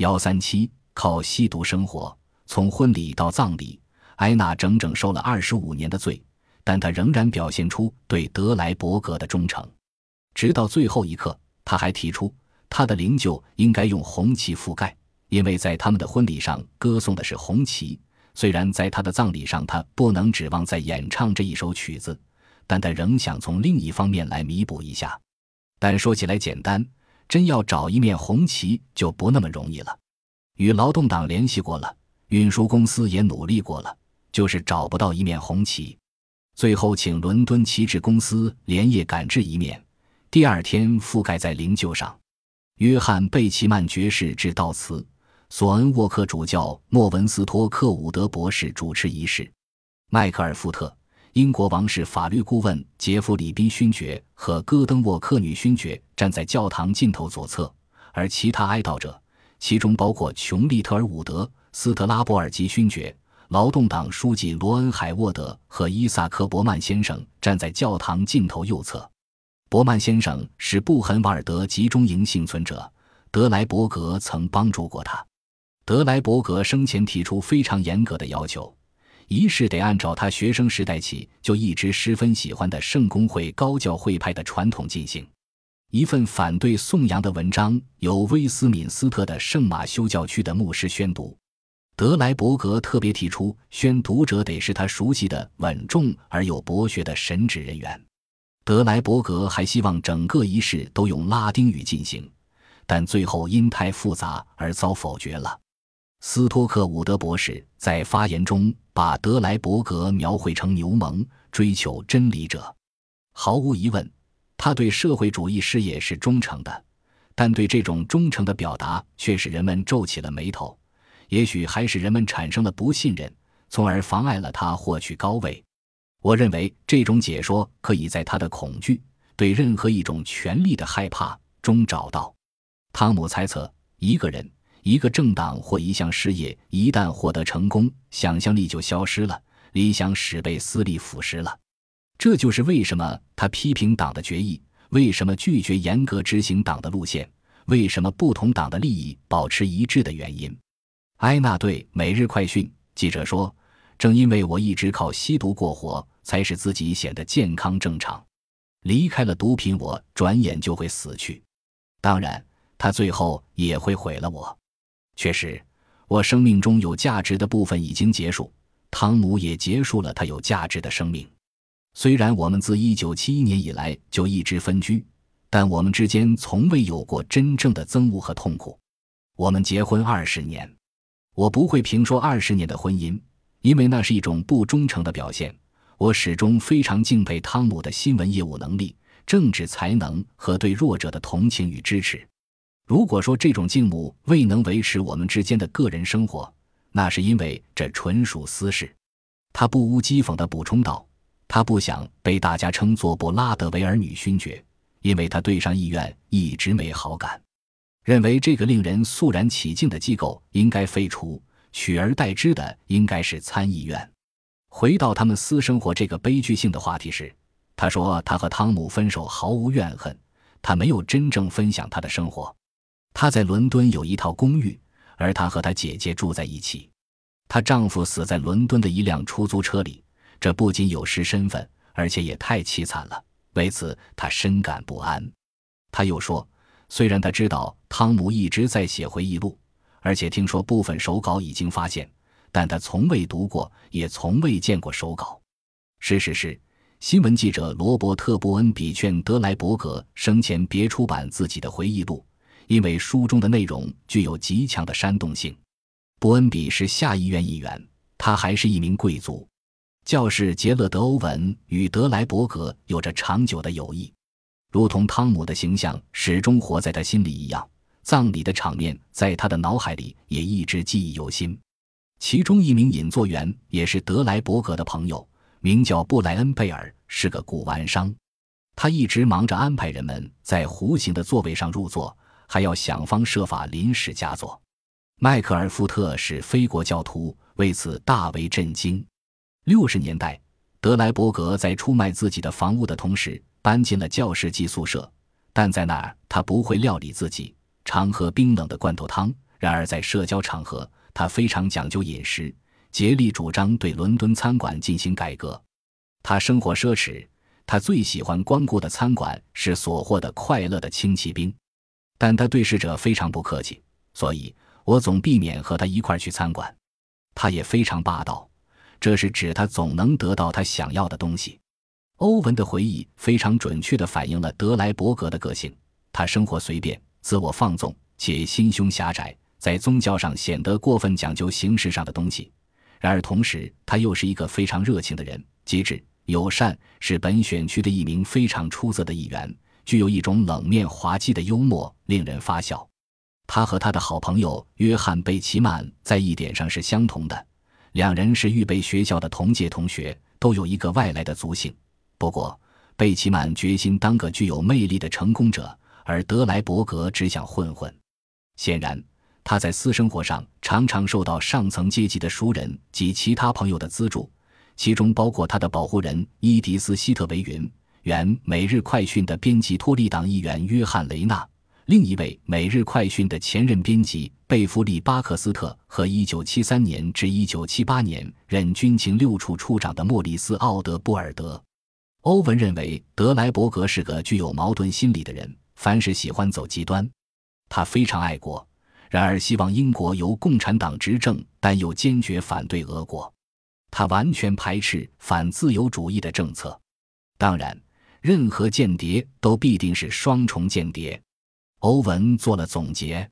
幺三七靠吸毒生活，从婚礼到葬礼，埃娜整整受了二十五年的罪，但她仍然表现出对德莱伯格的忠诚，直到最后一刻。他还提出，他的灵柩应该用红旗覆盖，因为在他们的婚礼上歌颂的是红旗。虽然在他的葬礼上，他不能指望再演唱这一首曲子，但他仍想从另一方面来弥补一下。但说起来简单。真要找一面红旗就不那么容易了，与劳动党联系过了，运输公司也努力过了，就是找不到一面红旗。最后请伦敦旗帜公司连夜赶制一面，第二天覆盖在灵柩上。约翰贝奇曼爵士致悼词，索恩沃克主教莫文斯托克伍德博士主持仪式，迈克尔富特。英国王室法律顾问杰弗里宾勋爵和戈登沃克女勋爵站在教堂尽头左侧，而其他哀悼者，其中包括琼利特尔伍德、斯特拉博尔吉勋爵、劳动党书记罗恩海沃德和伊萨克伯曼先生站在教堂尽头右侧。伯曼先生是布痕瓦尔德集中营幸存者，德莱伯格曾帮助过他。德莱伯格生前提出非常严格的要求。仪式得按照他学生时代起就一直十分喜欢的圣公会高教会派的传统进行。一份反对颂扬的文章由威斯敏斯特的圣马修教区的牧师宣读。德莱伯格特别提出，宣读者得是他熟悉的稳重而又博学的神职人员。德莱伯格还希望整个仪式都用拉丁语进行，但最后因太复杂而遭否决了。斯托克伍德博士在发言中把德莱伯格描绘成牛虻、追求真理者。毫无疑问，他对社会主义事业是忠诚的，但对这种忠诚的表达却使人们皱起了眉头，也许还使人们产生了不信任，从而妨碍了他获取高位。我认为这种解说可以在他的恐惧对任何一种权力的害怕中找到。汤姆猜测，一个人。一个政党或一项事业一旦获得成功，想象力就消失了，理想使被私利腐蚀了。这就是为什么他批评党的决议，为什么拒绝严格执行党的路线，为什么不同党的利益保持一致的原因。埃纳对《每日快讯》记者说：“正因为我一直靠吸毒过活，才使自己显得健康正常。离开了毒品，我转眼就会死去。当然，他最后也会毁了我。”确实，我生命中有价值的部分已经结束，汤姆也结束了他有价值的生命。虽然我们自1971年以来就一直分居，但我们之间从未有过真正的憎恶和痛苦。我们结婚二十年，我不会评说二十年的婚姻，因为那是一种不忠诚的表现。我始终非常敬佩汤姆的新闻业务能力、政治才能和对弱者的同情与支持。如果说这种敬慕未能维持我们之间的个人生活，那是因为这纯属私事。他不无讥讽地补充道：“他不想被大家称作布拉德维尔女勋爵，因为他对上议院一直没好感，认为这个令人肃然起敬的机构应该废除，取而代之的应该是参议院。”回到他们私生活这个悲剧性的话题时，他说：“他和汤姆分手毫无怨恨，他没有真正分享他的生活。”她在伦敦有一套公寓，而她和她姐姐住在一起。她丈夫死在伦敦的一辆出租车里，这不仅有失身份，而且也太凄惨了。为此，她深感不安。她又说，虽然她知道汤姆一直在写回忆录，而且听说部分手稿已经发现，但她从未读过，也从未见过手稿。事实是，新闻记者罗伯特·布恩比劝德莱伯格生前别出版自己的回忆录。因为书中的内容具有极强的煽动性，伯恩比是下议院议员，他还是一名贵族。教士杰勒德·欧文与德莱伯格有着长久的友谊，如同汤姆的形象始终活在他心里一样，葬礼的场面在他的脑海里也一直记忆犹新。其中一名引座员也是德莱伯格的朋友，名叫布莱恩·贝尔，是个古玩商，他一直忙着安排人们在弧形的座位上入座。还要想方设法临时加座。迈克尔·富特是非国教徒，为此大为震惊。六十年代，德莱伯格在出卖自己的房屋的同时，搬进了教士寄宿舍，但在那儿他不会料理自己，常喝冰冷的罐头汤，然而在社交场合，他非常讲究饮食，竭力主张对伦敦餐馆进行改革。他生活奢侈，他最喜欢光顾的餐馆是所获的快乐的轻骑兵，但他对侍者非常不客气，所以我总避免和他一块去餐馆。他也非常霸道，这是指他总能得到他想要的东西。欧文的回忆非常准确地反映了德莱伯格的个性，他生活随便，自我放纵，且心胸狭窄。在宗教上显得过分讲究形式上的东西，然而同时他又是一个非常热情的人，机智友善，是本选区的一名非常出色的议员，具有一种冷面滑稽的幽默，令人发笑。他和他的好朋友约翰·贝奇曼在一点上是相同的，两人是预备学校的同届同学，都有一个外来的族性。不过，贝奇曼决心当个具有魅力的成功者，而德莱伯格只想混混。显然。他在私生活上常常受到上层阶级的熟人及其他朋友的资助，其中包括他的保护人伊迪丝·希特维云、原《每日快讯》的编辑托利党议员约翰·雷纳、另一位《每日快讯》的前任编辑贝弗利·巴克斯特和1973年至1978年任军情六处处长的莫里斯·奥德布尔德。欧文认为德莱伯格是个具有矛盾心理的人，凡事喜欢走极端。他非常爱国。然而，希望英国由共产党执政，但又坚决反对俄国。他完全排斥反自由主义的政策。当然，任何间谍都必定是双重间谍。欧文做了总结。